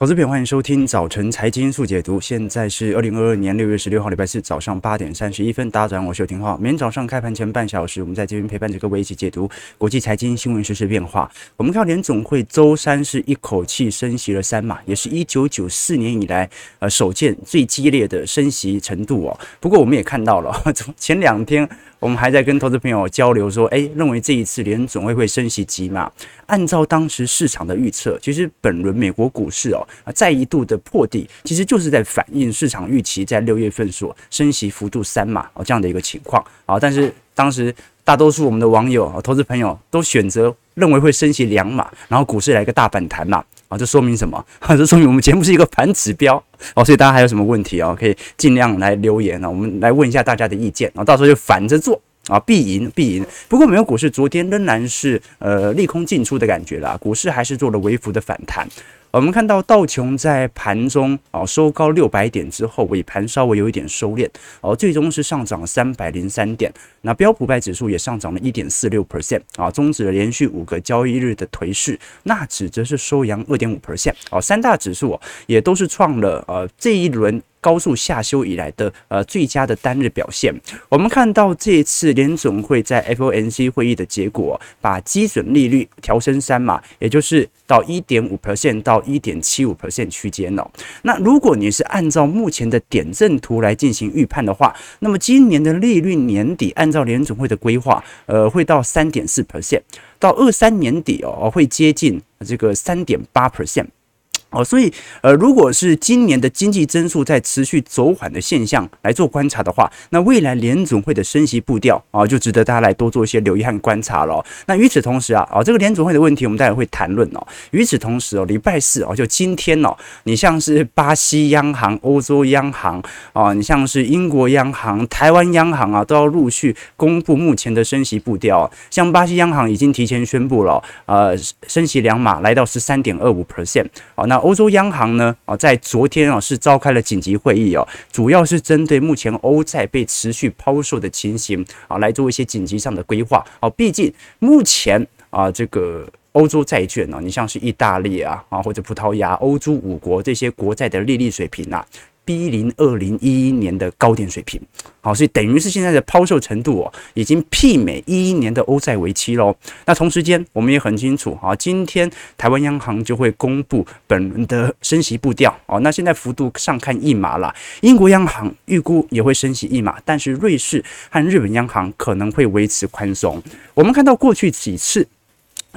投资品，欢迎收听早晨财经速解读。现在是二零二二年六月十六号，礼拜四早上八点三十一分。大家早上好，我是有廷浩。每天早上开盘前半小时，我们在这边陪伴着各位一起解读国际财经新闻实、时变化。我们看到联总会周三是一口气升息了三码，也是一九九四年以来呃首见最激烈的升息程度哦。不过我们也看到了，前两天我们还在跟投资朋友交流说，哎，认为这一次联总会会升息几码。按照当时市场的预测，其实本轮美国股市哦啊再一度的破底，其实就是在反映市场预期在六月份所升息幅度三码哦这样的一个情况啊。但是当时大多数我们的网友啊投资朋友都选择认为会升息两码，然后股市来个大反弹嘛啊，这说明什么？这说明我们节目是一个反指标哦。所以大家还有什么问题哦，可以尽量来留言啊，我们来问一下大家的意见啊，到时候就反着做。啊，必赢必赢。不过，美国股市昨天仍然是呃利空进出的感觉啦，股市还是做了微幅的反弹。我们看到道琼在盘中啊收高六百点之后，尾盘稍微有一点收敛，哦，最终是上涨三百零三点。那标普百指数也上涨了一点四六 percent 啊，终止了连续五个交易日的颓势。纳指则是收阳二点五 percent 哦，三大指数也都是创了呃这一轮。高速下修以来的呃最佳的单日表现，我们看到这次联总会在 FOMC 会议的结果，把基准利率调升三码，也就是到一点五 percent 到一点七五 percent 区间哦。那如果你是按照目前的点阵图来进行预判的话，那么今年的利率年底按照联总会的规划，呃会到三点四 percent，到二三年底哦会接近这个三点八 percent。哦，所以呃，如果是今年的经济增速在持续走缓的现象来做观察的话，那未来联总会的升息步调啊，就值得大家来多做一些留意和观察了。那与此同时啊，啊，这个联总会的问题我们待会会谈论哦。与此同时哦，礼拜四哦，就今天哦，你像是巴西央行、欧洲央行啊，你像是英国央行、台湾央行啊，都要陆续公布目前的升息步调。像巴西央行已经提前宣布了，呃，升息两码来到十三点二五 percent。好，那欧洲央行呢？啊，在昨天啊是召开了紧急会议哦，主要是针对目前欧债被持续抛售的情形啊，来做一些紧急上的规划。啊，毕竟目前啊，这个欧洲债券呢，你像是意大利啊啊或者葡萄牙、欧洲五国这些国债的利率水平啊。逼临二零一一年的高点水平，好，所以等于是现在的抛售程度哦，已经媲美一一年的欧债危机喽。那同时间，我们也很清楚啊，今天台湾央行就会公布本轮的升息步调哦。那现在幅度上看一码了，英国央行预估也会升息一码，但是瑞士和日本央行可能会维持宽松。我们看到过去几次。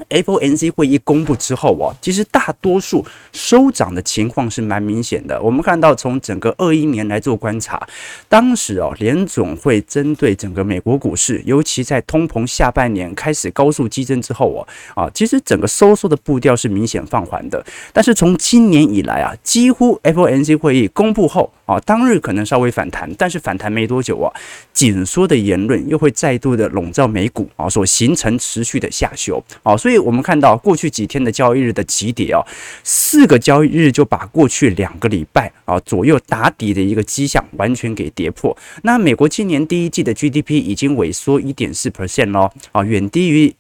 FOMC 会议公布之后哦，其实大多数收涨的情况是蛮明显的。我们看到从整个二一年来做观察，当时哦联总会针对整个美国股市，尤其在通膨下半年开始高速激增之后哦，啊，其实整个收缩的步调是明显放缓的。但是从今年以来啊，几乎 FOMC 会议公布后啊，当日可能稍微反弹，但是反弹没多久啊，紧缩的言论又会再度的笼罩美股啊，所形成持续的下修啊。所以，我们看到过去几天的交易日的急跌哦，四个交易日就把过去两个礼拜啊左右打底的一个迹象完全给跌破。那美国今年第一季的 GDP 已经萎缩一点四 percent 咯，啊，远低于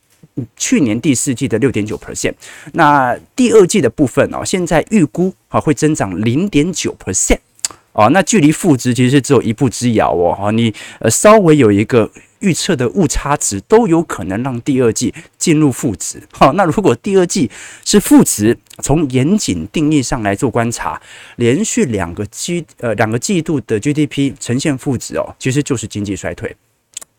去年第四季的六点九 percent。那第二季的部分哦，现在预估啊会增长零点九 percent，哦，那距离负值其实是只有一步之遥哦，哈，你呃稍微有一个。预测的误差值都有可能让第二季进入负值。好，那如果第二季是负值，从严谨定义上来做观察，连续两个季呃两个季度的 GDP 呈现负值哦，其实就是经济衰退。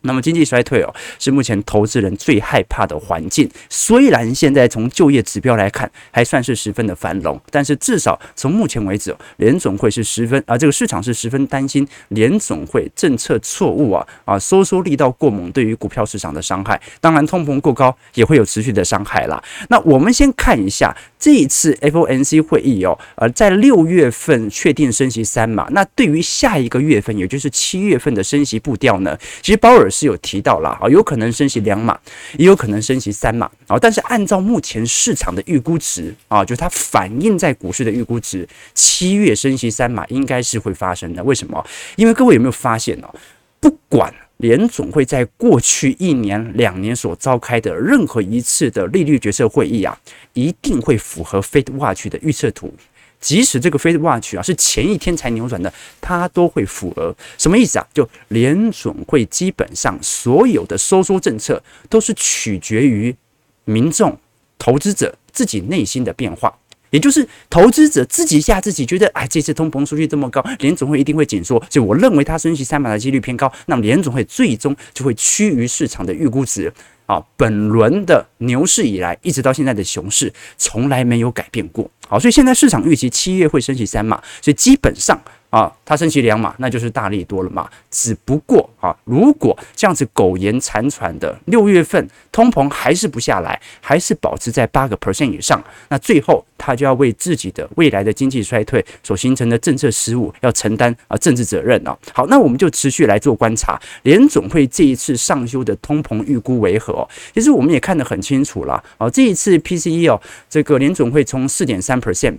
那么经济衰退哦，是目前投资人最害怕的环境。虽然现在从就业指标来看，还算是十分的繁荣，但是至少从目前为止，联总会是十分啊，这个市场是十分担心联总会政策错误啊啊，收缩力道过猛，对于股票市场的伤害。当然，通膨过高也会有持续的伤害啦。那我们先看一下这一次 FOMC 会议哦，呃，在六月份确定升息三嘛。那对于下一个月份，也就是七月份的升息步调呢，其实鲍尔。是有提到了啊，有可能升息两码，也有可能升息三码啊。但是按照目前市场的预估值啊，就它反映在股市的预估值，七月升息三码应该是会发生的。为什么？因为各位有没有发现呢？不管联总会在过去一年、两年所召开的任何一次的利率决策会议啊，一定会符合 Fed Watch 的预测图。即使这个 Fed Watch 啊是前一天才扭转的，它都会符合。什么意思啊？就联准会基本上所有的收缩政策都是取决于民众、投资者自己内心的变化。也就是投资者自己吓自己，觉得哎，这次通膨数据这么高，联总会一定会紧缩，所以我认为它升息三码的几率偏高。那么联总会最终就会趋于市场的预估值啊。本轮的牛市以来，一直到现在的熊市，从来没有改变过。好，所以现在市场预期七月会升起三码，所以基本上。啊，它升息两码，那就是大力多了嘛。只不过啊，如果这样子苟延残喘的六月份通膨还是不下来，还是保持在八个 percent 以上，那最后他就要为自己的未来的经济衰退所形成的政策失误要承担啊政治责任啊。好，那我们就持续来做观察，联总会这一次上修的通膨预估为何？其实我们也看得很清楚了啊，这一次 PCE 哦，这个联总会从四点三 percent。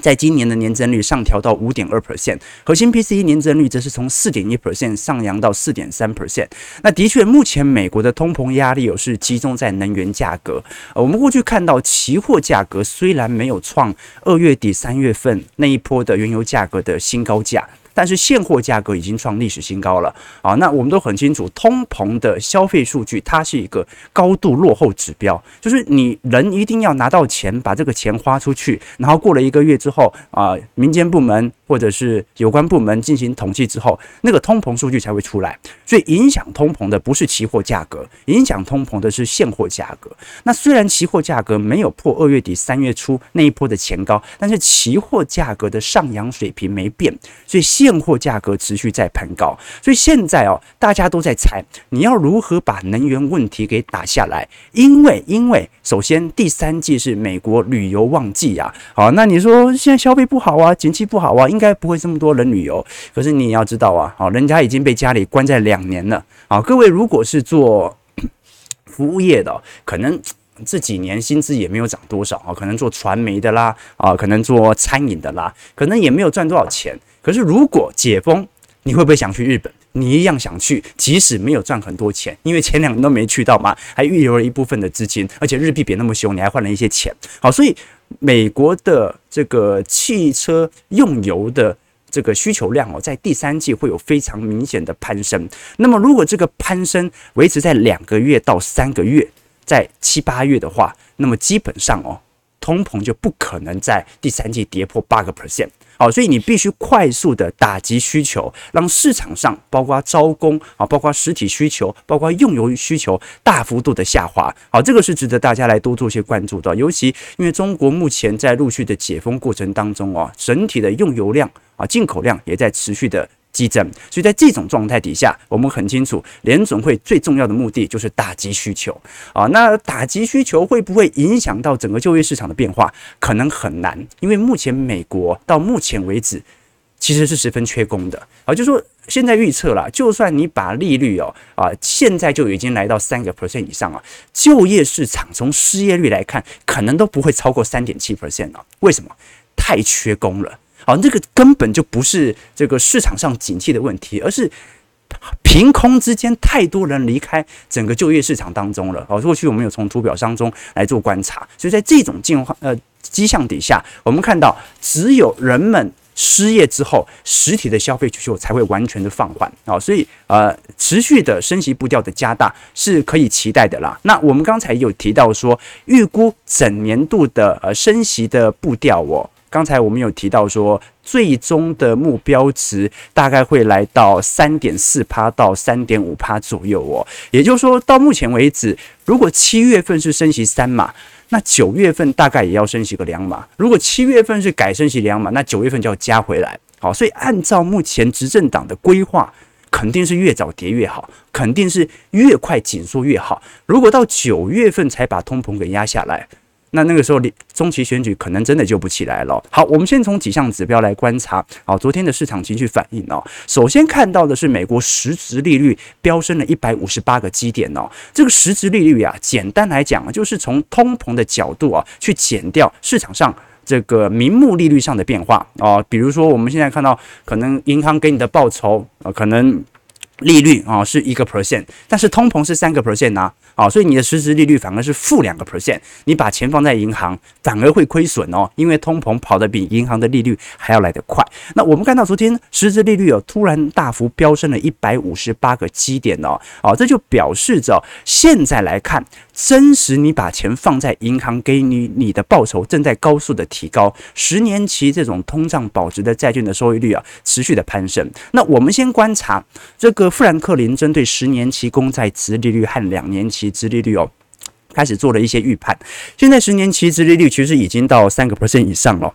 在今年的年增率上调到五点二 percent，核心 PCE 年增率则是从四点一 percent 上扬到四点三 percent。那的确，目前美国的通膨压力有是集中在能源价格。呃，我们过去看到期货价格虽然没有创二月底三月份那一波的原油价格的新高价。但是现货价格已经创历史新高了啊！那我们都很清楚，通膨的消费数据它是一个高度落后指标，就是你人一定要拿到钱，把这个钱花出去，然后过了一个月之后啊，民间部门或者是有关部门进行统计之后，那个通膨数据才会出来。所以影响通膨的不是期货价格，影响通膨的是现货价格。那虽然期货价格没有破二月底三月初那一波的前高，但是期货价格的上扬水平没变，所以。现货价格持续在攀高，所以现在哦，大家都在猜你要如何把能源问题给打下来。因为，因为首先第三季是美国旅游旺季呀，好，那你说现在消费不好啊，景气不好啊，应该不会这么多人旅游。可是你也要知道啊，好，人家已经被家里关在两年了。好，各位如果是做 服务业的，可能 这几年薪资也没有涨多少啊，可能做传媒的啦，啊，可能做餐饮的啦，可能也没有赚多少钱。可是，如果解封，你会不会想去日本？你一样想去，即使没有赚很多钱，因为前两年都没去到嘛，还预留了一部分的资金，而且日币贬那么凶，你还换了一些钱。好，所以美国的这个汽车用油的这个需求量哦，在第三季会有非常明显的攀升。那么，如果这个攀升维持在两个月到三个月，在七八月的话，那么基本上哦，通膨就不可能在第三季跌破八个 percent。好，所以你必须快速的打击需求，让市场上包括招工啊，包括实体需求，包括用油需求大幅度的下滑。好，这个是值得大家来多做些关注的，尤其因为中国目前在陆续的解封过程当中啊，整体的用油量啊，进口量也在持续的。激增，所以在这种状态底下，我们很清楚，联准会最重要的目的就是打击需求啊。那打击需求会不会影响到整个就业市场的变化？可能很难，因为目前美国到目前为止其实是十分缺工的啊。就说现在预测了，就算你把利率哦啊，现在就已经来到三个 percent 以上了，就业市场从失业率来看，可能都不会超过三点七 percent 了。为什么？太缺工了。好，这个根本就不是这个市场上景气的问题，而是凭空之间太多人离开整个就业市场当中了。好，过去我们有从图表当中来做观察，所以在这种进化呃迹象底下，我们看到只有人们失业之后，实体的消费需求才会完全的放缓。好，所以呃持续的升息步调的加大是可以期待的啦。那我们刚才有提到说，预估整年度的呃升息的步调哦。刚才我们有提到说，最终的目标值大概会来到三点四趴到三点五趴左右哦。也就是说，到目前为止，如果七月份是升息三码，那九月份大概也要升息个两码。如果七月份是改升息两码，那九月份就要加回来。好，所以按照目前执政党的规划，肯定是越早跌越好，肯定是越快紧缩越好。如果到九月份才把通膨给压下来。那那个时候，中期选举可能真的救不起来了。好，我们先从几项指标来观察。好，昨天的市场情绪反应哦，首先看到的是美国实质利率飙升了一百五十八个基点哦。这个实质利率啊，简单来讲啊，就是从通膨的角度啊，去减掉市场上这个名目利率上的变化啊。比如说，我们现在看到可能银行给你的报酬啊，可能。利率啊是一个 percent，但是通膨是三个 percent 啊，啊，所以你的实质利率反而是负两个 percent，你把钱放在银行反而会亏损哦，因为通膨跑得比银行的利率还要来得快。那我们看到昨天实质利率哦突然大幅飙升了一百五十八个基点哦，啊，这就表示着现在来看。真实，你把钱放在银行，给你你的报酬正在高速的提高，十年期这种通胀保值的债券的收益率啊，持续的攀升。那我们先观察这个富兰克林针对十年期公债殖利率和两年期殖利率哦，开始做了一些预判。现在十年期殖利率其实已经到三个 percent 以上了。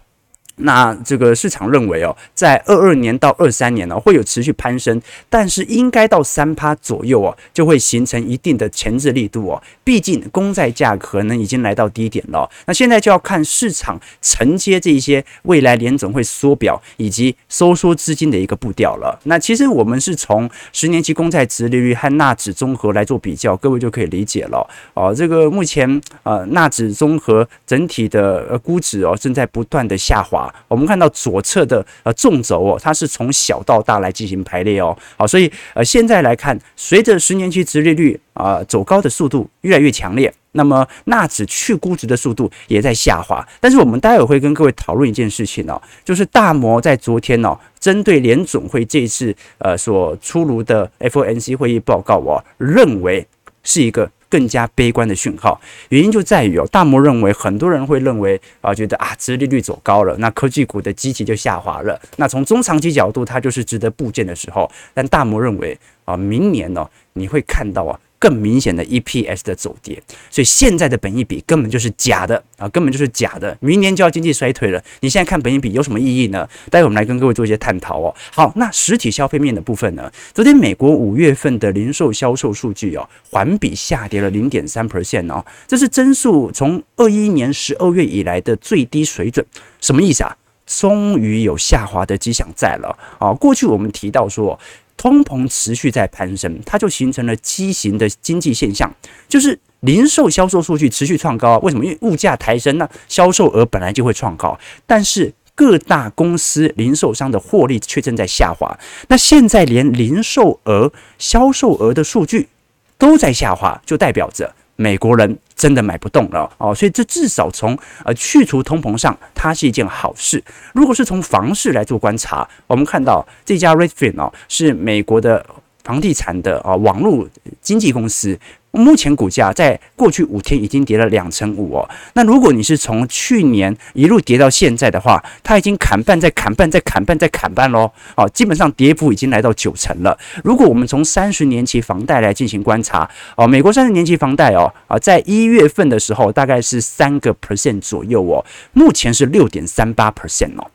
那这个市场认为哦，在二二年到二三年呢，会有持续攀升，但是应该到三趴左右哦，就会形成一定的前置力度哦。毕竟公债价可能已经来到低点了。那现在就要看市场承接这些未来联总会缩表以及收缩资金的一个步调了。那其实我们是从十年期公债殖利率和纳指综合来做比较，各位就可以理解了哦。这个目前呃纳指综合整体的呃估值哦正在不断的下滑。我们看到左侧的呃纵轴哦，它是从小到大来进行排列哦，好，所以呃现在来看，随着十年期殖利率啊走高的速度越来越强烈，那么纳指去估值的速度也在下滑。但是我们待会会跟各位讨论一件事情哦，就是大摩在昨天哦，针对联准会这一次呃所出炉的 FOMC 会议报告哦，认为是一个。更加悲观的讯号，原因就在于哦，大摩认为很多人会认为啊，觉得啊，殖利率走高了，那科技股的基期就下滑了。那从中长期角度，它就是值得部件的时候。但大摩认为啊，明年呢，你会看到啊。更明显的 EPS 的走跌，所以现在的本益比根本就是假的啊，根本就是假的。明年就要经济衰退了，你现在看本益比有什么意义呢？待会我们来跟各位做一些探讨哦。好，那实体消费面的部分呢？昨天美国五月份的零售销售数据哦，环比下跌了零点三 percent 哦，这是增速从二一年十二月以来的最低水准。什么意思啊？终于有下滑的迹象在了啊。过去我们提到说。通膨持续在攀升，它就形成了畸形的经济现象，就是零售销售数据持续创高。为什么？因为物价抬升，那销售额本来就会创高，但是各大公司零售商的获利却正在下滑。那现在连零售额、销售额的数据都在下滑，就代表着。美国人真的买不动了哦，所以这至少从呃去除通膨上，它是一件好事。如果是从房市来做观察，我们看到这家 Redfin 哦，是美国的房地产的啊网络经纪公司。目前股价在过去五天已经跌了两成五哦。那如果你是从去年一路跌到现在的话，它已经砍半，再砍半，再砍半，再砍半喽。哦，基本上跌幅已经来到九成了。如果我们从三十年期房贷来进行观察，哦，美国三十年期房贷哦，啊，在一月份的时候大概是三个 percent 左右哦，目前是六点三八 percent 哦。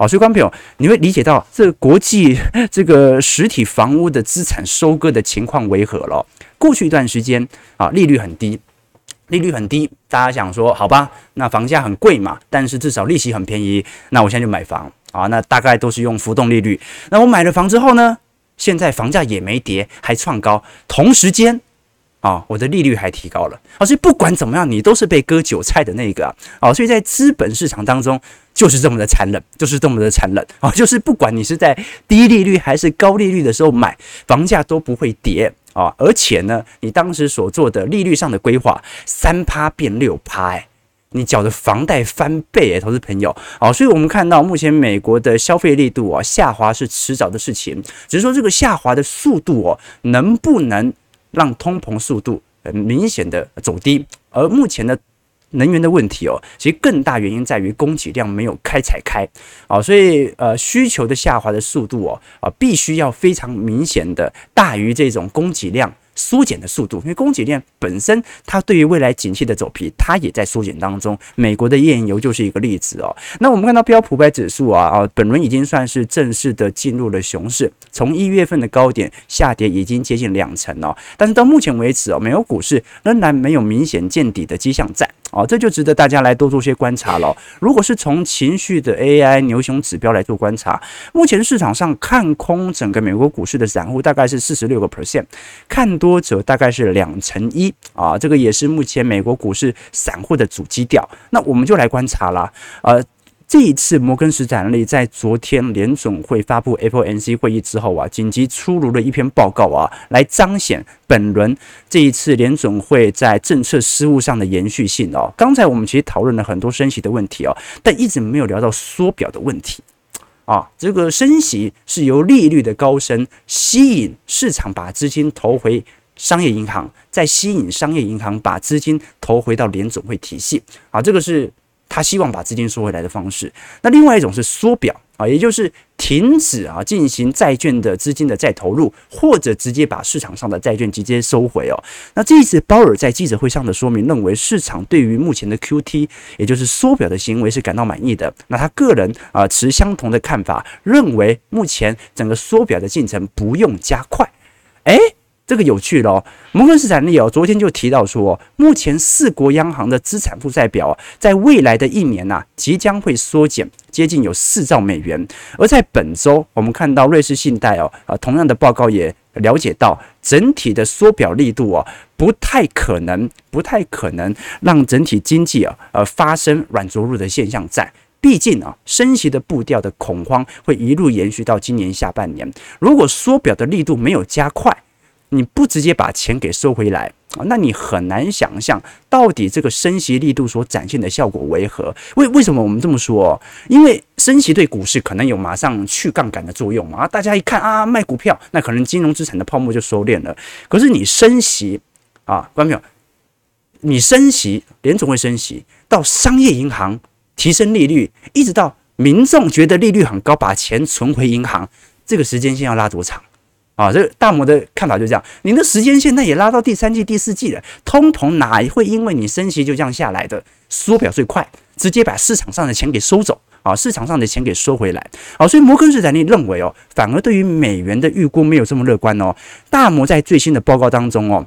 哦，所以观众朋友，你会理解到这个国际 这个实体房屋的资产收割的情况为何了。过去一段时间啊，利率很低，利率很低，大家想说好吧，那房价很贵嘛，但是至少利息很便宜，那我现在就买房啊，那大概都是用浮动利率。那我买了房之后呢，现在房价也没跌，还创高，同时间啊，我的利率还提高了。啊，所以不管怎么样，你都是被割韭菜的那个啊，啊，所以在资本市场当中就是这么的残忍，就是这么的残忍。啊，就是不管你是在低利率还是高利率的时候买，房价都不会跌。啊，而且呢，你当时所做的利率上的规划，三趴变六趴，哎，你缴的房贷翻倍，哎，投资朋友，好，所以我们看到目前美国的消费力度啊下滑是迟早的事情，只是说这个下滑的速度哦，能不能让通膨速度很明显的走低，而目前的。能源的问题哦，其实更大原因在于供给量没有开采开啊，所以呃需求的下滑的速度哦啊，必须要非常明显的大于这种供给量。缩减的速度，因为供给链本身它对于未来景气的走皮，它也在缩减当中。美国的页岩油就是一个例子哦。那我们看到标普百指数啊啊，本轮已经算是正式的进入了熊市，从一月份的高点下跌已经接近两成哦。但是到目前为止哦，美国股市仍然没有明显见底的迹象在哦，这就值得大家来多做些观察了。如果是从情绪的 AI 牛熊指标来做观察，目前市场上看空整个美国股市的散户大概是四十六个 percent，看多。者大概是两成一啊，这个也是目前美国股市散户的主基调。那我们就来观察了，呃，这一次摩根士丹利在昨天联总会发布 FOMC 会议之后啊，紧急出炉了一篇报告啊，来彰显本轮这一次联总会在政策失误上的延续性哦。刚才我们其实讨论了很多升息的问题哦，但一直没有聊到缩表的问题啊。这个升息是由利率的高升吸引市场把资金投回商业银行，再吸引商业银行把资金投回到联总会体系啊。这个是。他希望把资金收回来的方式，那另外一种是缩表啊，也就是停止啊进行债券的资金的再投入，或者直接把市场上的债券直接收回哦。那这一次鲍尔在记者会上的说明，认为市场对于目前的 QT，也就是缩表的行为是感到满意的。那他个人啊持相同的看法，认为目前整个缩表的进程不用加快。诶。这个有趣了，摩根士丹利哦，昨天就提到说，目前四国央行的资产负债表在未来的一年呐，即将会缩减接近有四兆美元。而在本周，我们看到瑞士信贷哦，啊，同样的报告也了解到，整体的缩表力度哦，不太可能，不太可能让整体经济啊，呃，发生软着陆的现象在。毕竟啊，升息的步调的恐慌会一路延续到今年下半年。如果缩表的力度没有加快，你不直接把钱给收回来啊，那你很难想象到底这个升息力度所展现的效果为何？为为什么我们这么说？因为升息对股市可能有马上去杠杆的作用嘛。大家一看啊，卖股票，那可能金融资产的泡沫就收敛了。可是你升息啊，观众朋友，你升息，联总会升息，到商业银行提升利率，一直到民众觉得利率很高，把钱存回银行，这个时间线要拉多长？啊，这大摩的看法就是这样。你的时间线那也拉到第三季、第四季了，通膨哪会因为你升息就这样下来的？缩表最快，直接把市场上的钱给收走啊，市场上的钱给收回来。啊，所以摩根士丹利认为哦，反而对于美元的预估没有这么乐观哦。大摩在最新的报告当中哦，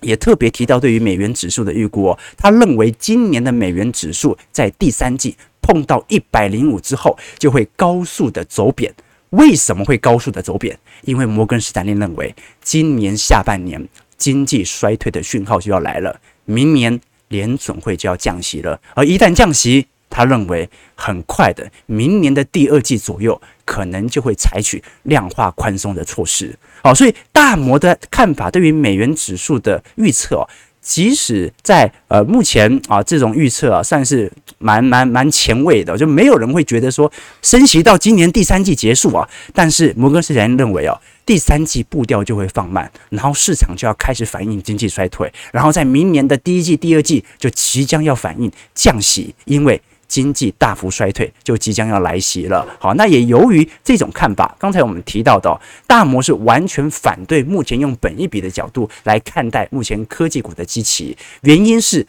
也特别提到对于美元指数的预估哦，他认为今年的美元指数在第三季碰到一百零五之后，就会高速的走贬。为什么会高速的走贬？因为摩根士丹利认为，今年下半年经济衰退的讯号就要来了，明年联准会就要降息了。而一旦降息，他认为很快的，明年的第二季左右，可能就会采取量化宽松的措施。好，所以大摩的看法对于美元指数的预测哦。即使在呃目前啊，这种预测啊算是蛮蛮蛮前卫的，就没有人会觉得说升息到今年第三季结束啊。但是摩根士丹认为啊，第三季步调就会放慢，然后市场就要开始反映经济衰退，然后在明年的第一季、第二季就即将要反映降息，因为。经济大幅衰退就即将要来袭了。好，那也由于这种看法，刚才我们提到的大摩是完全反对目前用本益比的角度来看待目前科技股的基期。原因是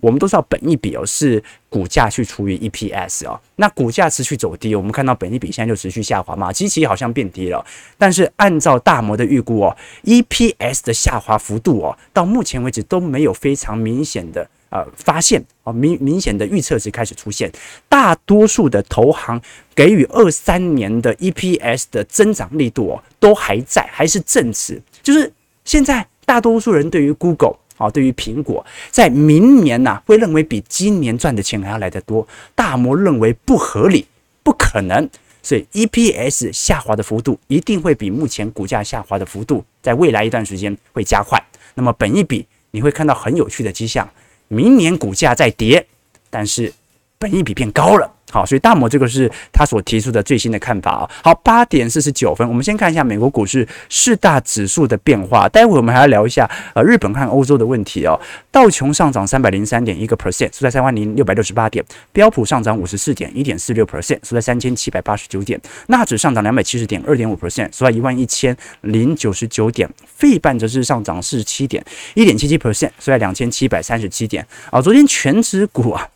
我们都知道本益比哦是股价去除以 EPS 哦，那股价持续走低，我们看到本益比现在就持续下滑嘛，基期好像变低了。但是按照大摩的预估哦，EPS 的下滑幅度哦，到目前为止都没有非常明显的。呃，发现啊，明明显的预测值开始出现，大多数的投行给予二三年的 EPS 的增长力度哦，都还在，还是正值。就是现在大多数人对于 Google 啊，对于苹果，在明年呐、啊，会认为比今年赚的钱还要来得多。大摩认为不合理，不可能，所以 EPS 下滑的幅度一定会比目前股价下滑的幅度，在未来一段时间会加快。那么本一比你会看到很有趣的迹象。明年股价再跌，但是本益比变高了。好，所以大摩这个是他所提出的最新的看法啊。好，八点四十九分，我们先看一下美国股市四大指数的变化。待会我们还要聊一下呃日本和欧洲的问题哦。道琼上涨三百零三点一个 percent，收在三万零六百六十八点；标普上涨五十四点一点四六 percent，收在三千七百八十九点；纳指上涨两百七十点二点五 percent，收在一万一千零九十九点；费半则是上涨四十七点一点七七 percent，收在两千七百三十七点。啊，昨天权值股啊。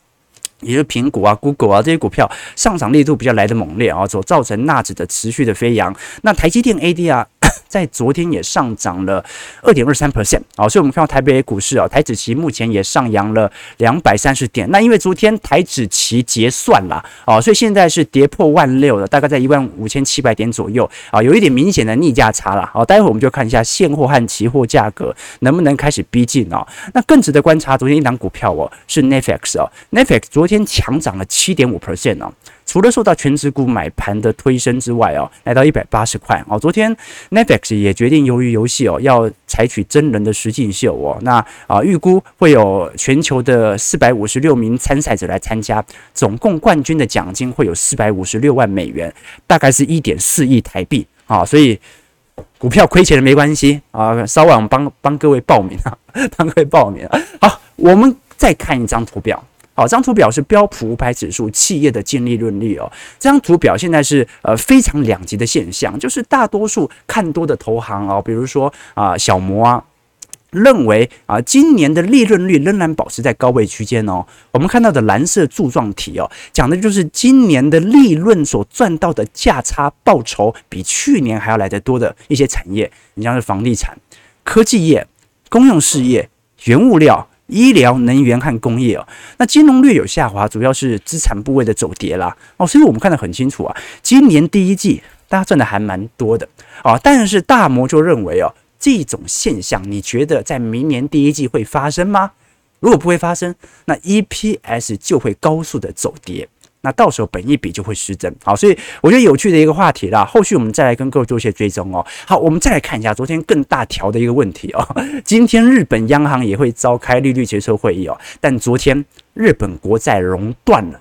也就是苹果啊、Google 啊这些股票上涨力度比较来的猛烈啊，所造成纳指的持续的飞扬。那台积电 ADR 在昨天也上涨了二点二三 percent 啊，所以我们看到台北股市啊，台指期目前也上扬了两百三十点。那因为昨天台指期结算了啊，所以现在是跌破万六了，大概在一万五千七百点左右啊，有一点明显的逆价差了。好，待会我们就看一下现货和期货价格能不能开始逼近啊。那更值得观察，昨天一档股票哦是 Netflix 哦，Netflix 昨天。强涨了七点五 percent 哦，除了受到全职股买盘的推升之外哦，来到一百八十块哦。昨天 Netflix 也决定由于游戏哦，要采取真人的实景秀哦。那啊，预估会有全球的四百五十六名参赛者来参加，总共冠军的奖金会有四百五十六万美元，大概是一点四亿台币啊。所以股票亏钱了没关系啊，稍晚帮帮各位报名啊，帮各位报名。好，我们再看一张图表。好，这张图表是标普五百指数企业的净利润率哦。这张图表现在是呃非常两极的现象，就是大多数看多的投行哦，比如说啊小摩啊，认为啊今年的利润率仍然保持在高位区间哦。我们看到的蓝色柱状体哦，讲的就是今年的利润所赚到的价差报酬比去年还要来得多的一些产业，你像是房地产、科技业、公用事业、原物料。医疗、能源和工业哦，那金融略有下滑，主要是资产部位的走跌啦哦，所以我们看得很清楚啊，今年第一季大家赚的还蛮多的啊，但是大摩就认为哦，这种现象你觉得在明年第一季会发生吗？如果不会发生，那 EPS 就会高速的走跌。那到时候本一笔就会失真，好，所以我觉得有趣的一个话题啦，后续我们再来跟各位做一些追踪哦。好，我们再来看一下昨天更大条的一个问题哦。今天日本央行也会召开利率决策会议哦，但昨天日本国债熔断了。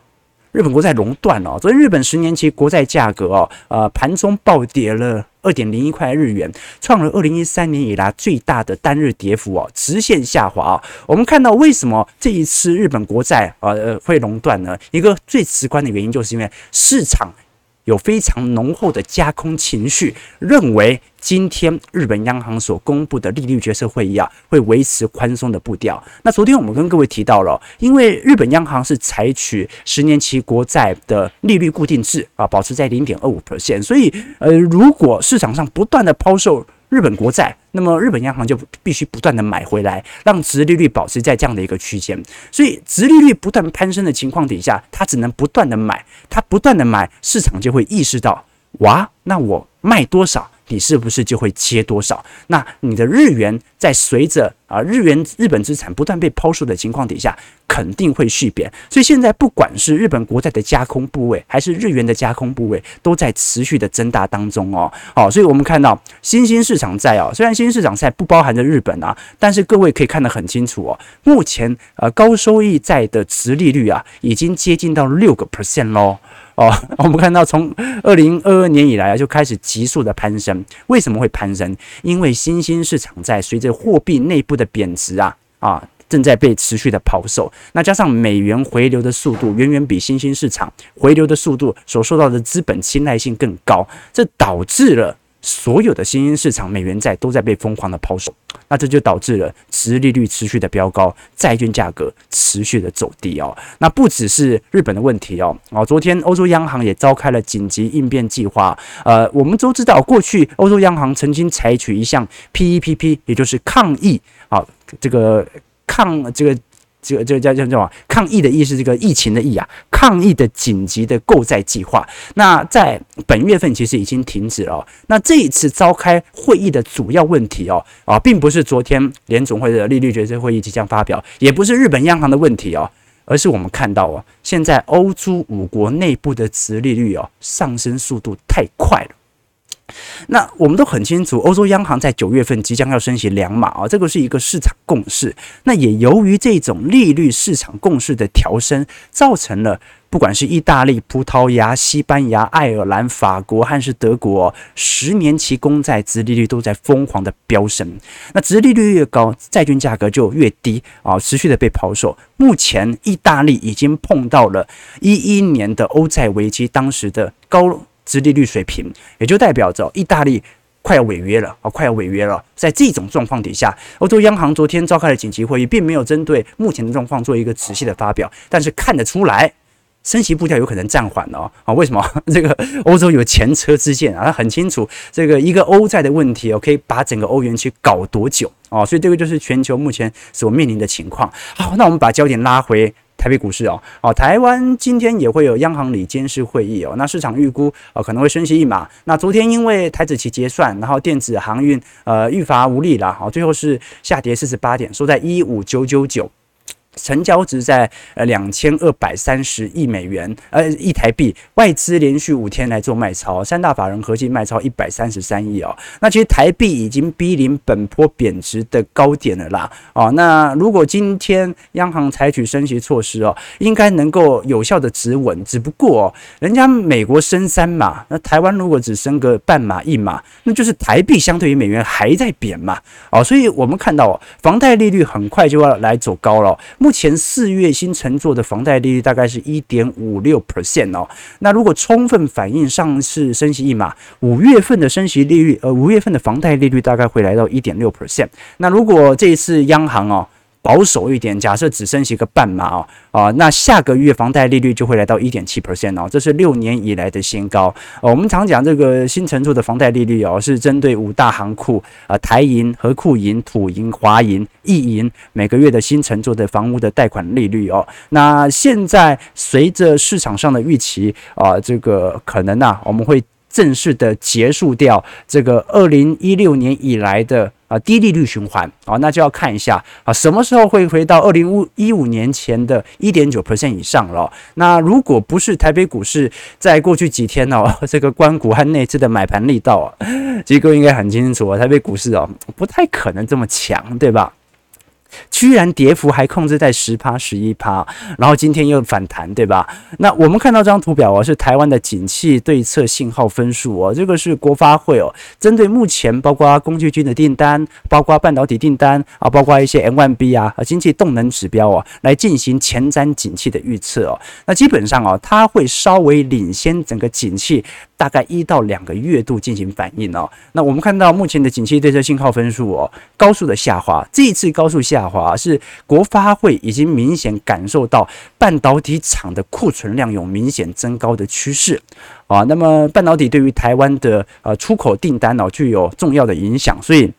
日本国债熔断了，昨天日本十年期国债价格啊，呃，盘中暴跌了二点零一块日元，创了二零一三年以来最大的单日跌幅哦，直线下滑。我们看到为什么这一次日本国债呃会熔断呢？一个最直观的原因就是因为市场。有非常浓厚的加空情绪，认为今天日本央行所公布的利率决策会议啊，会维持宽松的步调。那昨天我们跟各位提到了，因为日本央行是采取十年期国债的利率固定制啊，保持在零点二五 percent，所以呃，如果市场上不断的抛售。日本国债，那么日本央行就必须不断的买回来，让殖利率保持在这样的一个区间。所以殖利率不断攀升的情况底下，它只能不断的买，它不断的买，市场就会意识到，哇，那我卖多少？你是不是就会接多少？那你的日元在随着啊日元日本资产不断被抛售的情况底下，肯定会续贬。所以现在不管是日本国债的加空部位，还是日元的加空部位，都在持续的增大当中哦。好，所以我们看到新兴市场债哦，虽然新兴市场债不包含着日本啊，但是各位可以看得很清楚哦。目前呃高收益债的殖利率啊，已经接近到六个 percent 喽。哦，我们看到从二零二二年以来啊，就开始急速的攀升。为什么会攀升？因为新兴市场在随着货币内部的贬值啊啊，正在被持续的抛售。那加上美元回流的速度远远比新兴市场回流的速度所受到的资本青睐性更高，这导致了。所有的新兴市场美元债都在被疯狂的抛售，那这就导致了殖利率持续的飙高，债券价格持续的走低哦。那不只是日本的问题哦，哦，昨天欧洲央行也召开了紧急应变计划。呃，我们都知道，过去欧洲央行曾经采取一项 PEPP，也就是抗疫啊，这个抗这个。这个这个叫叫什么？抗疫的意思，这个疫情的疫啊，抗疫的紧急的购债计划。那在本月份其实已经停止了。那这一次召开会议的主要问题哦啊，并不是昨天联总会的利率决策会议即将发表，也不是日本央行的问题哦，而是我们看到哦，现在欧洲五国内部的殖利率哦上升速度太快了。那我们都很清楚，欧洲央行在九月份即将要升息两码啊，这个是一个市场共识。那也由于这种利率市场共识的调升，造成了不管是意大利、葡萄牙、西班牙、爱尔兰、法国还是德国，十年期公债殖利率都在疯狂的飙升。那殖利率越高，债券价格就越低啊，持续的被抛售。目前，意大利已经碰到了一一年的欧债危机当时的高。殖利率水平，也就代表着意大利快要违约了啊，快要违约了。在这种状况底下，欧洲央行昨天召开了紧急会议，并没有针对目前的状况做一个仔细的发表，但是看得出来，升息步调有可能暂缓了啊。为什么？这个欧洲有前车之鉴啊，他很清楚这个一个欧债的问题哦，可以把整个欧元区搞多久啊，所以这个就是全球目前所面临的情况。好，那我们把焦点拉回。台北股市哦，哦，台湾今天也会有央行理监事会议哦，那市场预估呃可能会升息一码。那昨天因为台子期结算，然后电子航运呃愈发无力了，好，最后是下跌四十八点，收在一五九九九。成交值在呃两千二百三十亿美元，呃一台币，外资连续五天来做卖超，三大法人合计卖超一百三十三亿哦。那其实台币已经逼临本波贬值的高点了啦，哦，那如果今天央行采取升息措施哦，应该能够有效的止稳。只不过，人家美国升三码，那台湾如果只升个半码一码，那就是台币相对于美元还在贬嘛，哦，所以我们看到哦，房贷利率很快就要来走高了。目前四月新乘坐的房贷利率大概是一点五六 percent 哦。那如果充分反映上次升息一码，五月份的升息利率，呃，五月份的房贷利率大概会来到一点六 percent。那如果这一次央行哦，保守一点，假设只升息个半码哦，啊，那下个月房贷利率就会来到一点七 percent 哦，这是六年以来的新高。我们常讲这个新乘坐的房贷利率哦，是针对五大行库啊，台银、和库银、土银、华银、一银每个月的新乘坐的房屋的贷款利率哦。那现在随着市场上的预期啊，这个可能啊，我们会正式的结束掉这个二零一六年以来的。啊，低利率循环啊，那就要看一下啊，什么时候会回到二零五一五年前的一点九 percent 以上了。那如果不是台北股市在过去几天哦，这个关谷和内资的买盘力道啊，机构应该很清楚啊，台北股市哦，不太可能这么强，对吧？居然跌幅还控制在十趴、十一趴，然后今天又反弹，对吧？那我们看到这张图表哦，是台湾的景气对策信号分数哦，这个是国发会哦，针对目前包括工具军的订单、包括半导体订单啊，包括一些 M1B 啊经济动能指标哦，来进行前瞻景气的预测哦。那基本上哦，它会稍微领先整个景气大概一到两个月度进行反应哦。那我们看到目前的景气对策信号分数哦，高速的下滑，这一次高速下。滑是国发会已经明显感受到半导体厂的库存量有明显增高的趋势啊。那么半导体对于台湾的呃出口订单哦具有重要的影响，所以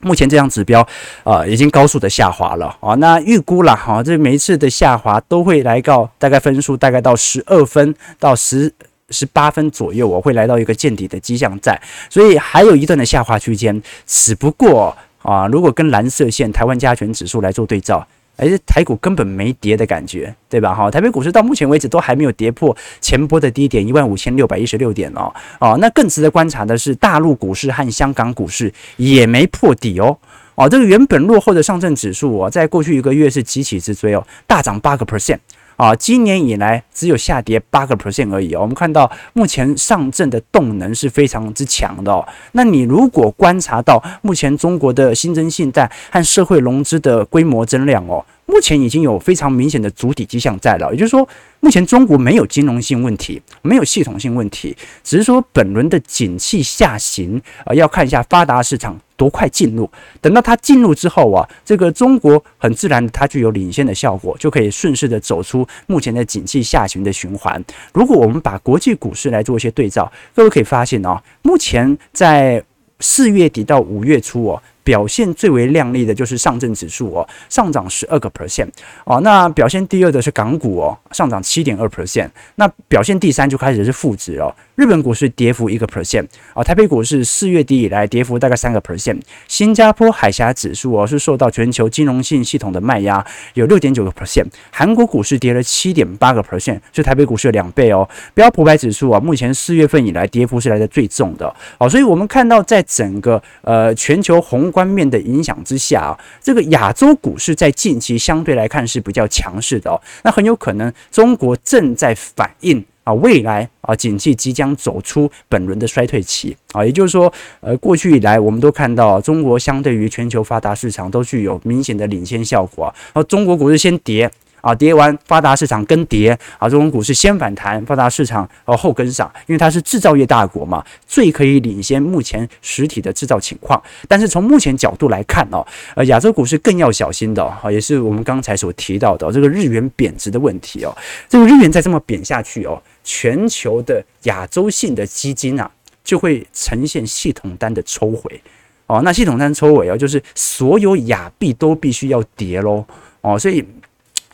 目前这张指标啊已经高速的下滑了啊。那预估了哈，这每一次的下滑都会来到大概分数大概到十二分到十十八分左右，我会来到一个见底的迹象在，所以还有一段的下滑区间，只不过。啊，如果跟蓝色线台湾加权指数来做对照，哎，台股根本没跌的感觉，对吧？哈，台北股市到目前为止都还没有跌破前波的低点一万五千六百一十六点哦。哦，那更值得观察的是，大陆股市和香港股市也没破底哦。哦，这个原本落后的上证指数哦，在过去一个月是急起直追哦，大涨八个 percent。啊，今年以来只有下跌八个 percent 而已哦。我们看到目前上证的动能是非常之强的哦。那你如果观察到目前中国的新增信贷和社会融资的规模增量哦。目前已经有非常明显的主体迹象在了，也就是说，目前中国没有金融性问题，没有系统性问题，只是说本轮的景气下行啊，要看一下发达市场多快进入。等到它进入之后啊，这个中国很自然它具有领先的效果，就可以顺势的走出目前的景气下行的循环。如果我们把国际股市来做一些对照，各位可以发现啊，目前在四月底到五月初哦。表现最为亮丽的就是上证指数哦，上涨十二个 percent 哦。那表现第二的是港股哦，上涨七点二 percent。那表现第三就开始是负值哦。日本股市跌幅一个 percent 啊，台北股市四月底以来跌幅大概三个 percent。新加坡海峡指数哦是受到全球金融性系统的卖压，有六点九个 percent。韩国股市跌了七点八个 percent，是台北股市的两倍哦。标普百指数啊，目前四月份以来跌幅是来的最重的哦。所以我们看到在整个呃全球宏观面的影响之下啊，这个亚洲股市在近期相对来看是比较强势的哦。那很有可能中国正在反映啊未来啊景气即将走出本轮的衰退期啊，也就是说，呃过去以来我们都看到中国相对于全球发达市场都具有明显的领先效果啊，而中国股市先跌。啊，跌完发达市场跟跌啊，中国股市先反弹，发达市场呃后跟上，因为它是制造业大国嘛，最可以领先目前实体的制造情况。但是从目前角度来看哦，呃，亚洲股市更要小心的哦，也是我们刚才所提到的这个日元贬值的问题哦。这个日元再这么贬下去哦，全球的亚洲性的基金啊，就会呈现系统单的抽回哦。那系统单抽回哦，就是所有亚币都必须要跌喽哦，所以。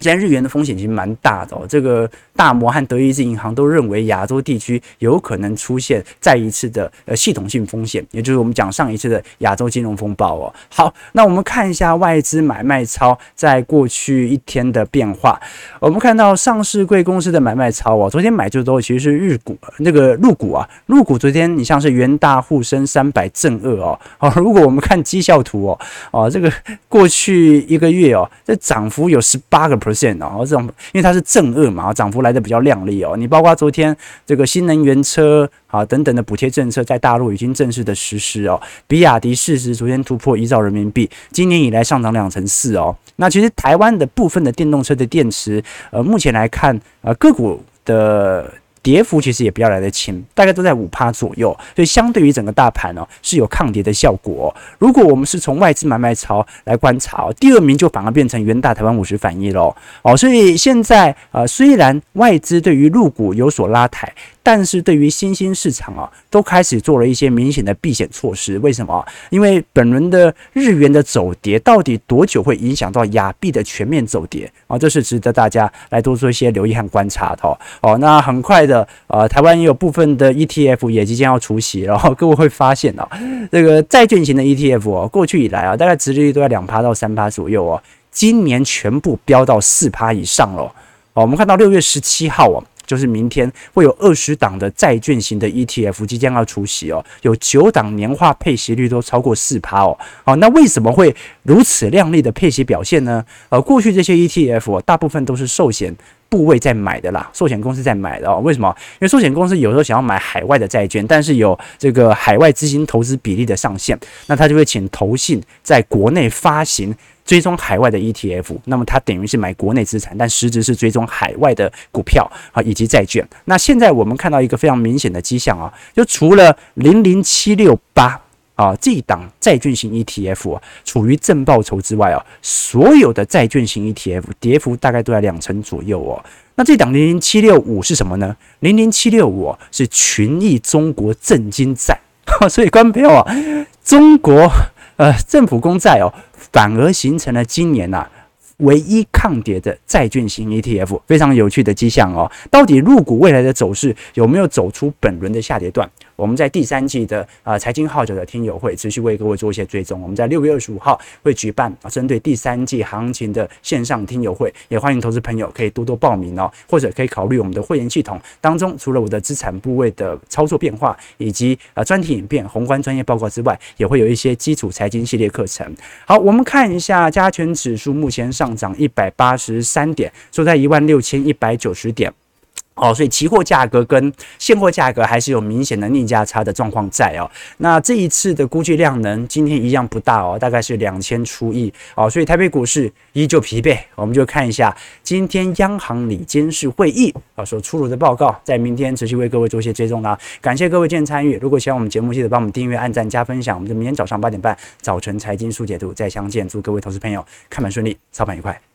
现在日元的风险其实蛮大的哦，这个大摩和德意志银行都认为亚洲地区有可能出现再一次的呃系统性风险，也就是我们讲上一次的亚洲金融风暴哦。好，那我们看一下外资买卖超在过去一天的变化。我们看到上市贵公司的买卖超哦，昨天买最多其实是日股那个入股啊，入股昨天你像是元大、沪深三百、正二哦。好，如果我们看绩效图哦，哦这个过去一个月哦，这涨幅有十八个 percent。线哦，这种因为它是正二嘛，涨幅来的比较亮丽哦。你包括昨天这个新能源车啊等等的补贴政策在大陆已经正式的实施哦。比亚迪市值昨天突破一兆人民币，今年以来上涨两成四哦。那其实台湾的部分的电动车的电池，呃，目前来看，呃，个股的。跌幅其实也比较来得轻，大概都在五趴左右，所以相对于整个大盘哦，是有抗跌的效果。如果我们是从外资买卖潮来观察，第二名就反而变成元大台湾五十反一喽哦。所以现在呃，虽然外资对于入股有所拉抬。但是对于新兴市场啊，都开始做了一些明显的避险措施。为什么？因为本轮的日元的走跌，到底多久会影响到亚币的全面走跌啊？这是值得大家来多做一些留意和观察的哦。哦，那很快的，呃，台湾也有部分的 ETF 也即将要出席，然 后各位会发现啊，这个债券型的 ETF 哦，过去以来啊，大概殖利率都在两趴到三趴左右哦，今年全部飙到四趴以上了。哦，我们看到六月十七号哦。就是明天会有二十档的债券型的 ETF 即将要出席哦，有九档年化配息率都超过四趴哦。好，那为什么会如此亮丽的配息表现呢？呃，过去这些 ETF 大部分都是寿险部位在买的啦，寿险公司在买的哦。为什么？因为寿险公司有时候想要买海外的债券，但是有这个海外资金投资比例的上限，那他就会请投信在国内发行。追踪海外的 ETF，那么它等于是买国内资产，但实质是追踪海外的股票啊以及债券。那现在我们看到一个非常明显的迹象啊，就除了零零七六八啊这一档债券型 ETF 啊处于正报酬之外啊，所有的债券型 ETF 跌幅大概都在两成左右哦。那这档零零七六五是什么呢？零零七六五是群益中国政金债，所以观众朋友啊，中国呃政府公债哦。反而形成了今年呐、唯一抗跌的债券型 ETF，非常有趣的迹象哦。到底陆股未来的走势有没有走出本轮的下跌段？我们在第三季的啊财经号角的听友会持续为各位做一些追踪。我们在六月二十五号会举办针对第三季行情的线上听友会，也欢迎投资朋友可以多多报名哦，或者可以考虑我们的会员系统当中，除了我的资产部位的操作变化以及啊专题影片、宏观专业报告之外，也会有一些基础财经系列课程。好，我们看一下加权指数目前上涨一百八十三点，收在一万六千一百九十点。哦，所以期货价格跟现货价格还是有明显的逆价差的状况在哦。那这一次的估计量能今天一样不大哦，大概是两千出亿哦。所以台北股市依旧疲惫，我们就看一下今天央行里监事会议啊所出炉的报告，在明天持续为各位做一些追踪啦。感谢各位今天参与，如果喜欢我们节目，记得帮我们订阅、按赞、加分享。我们就明天早上八点半早晨财经速解读再相见，祝各位投资朋友看盘顺利，操盘愉快。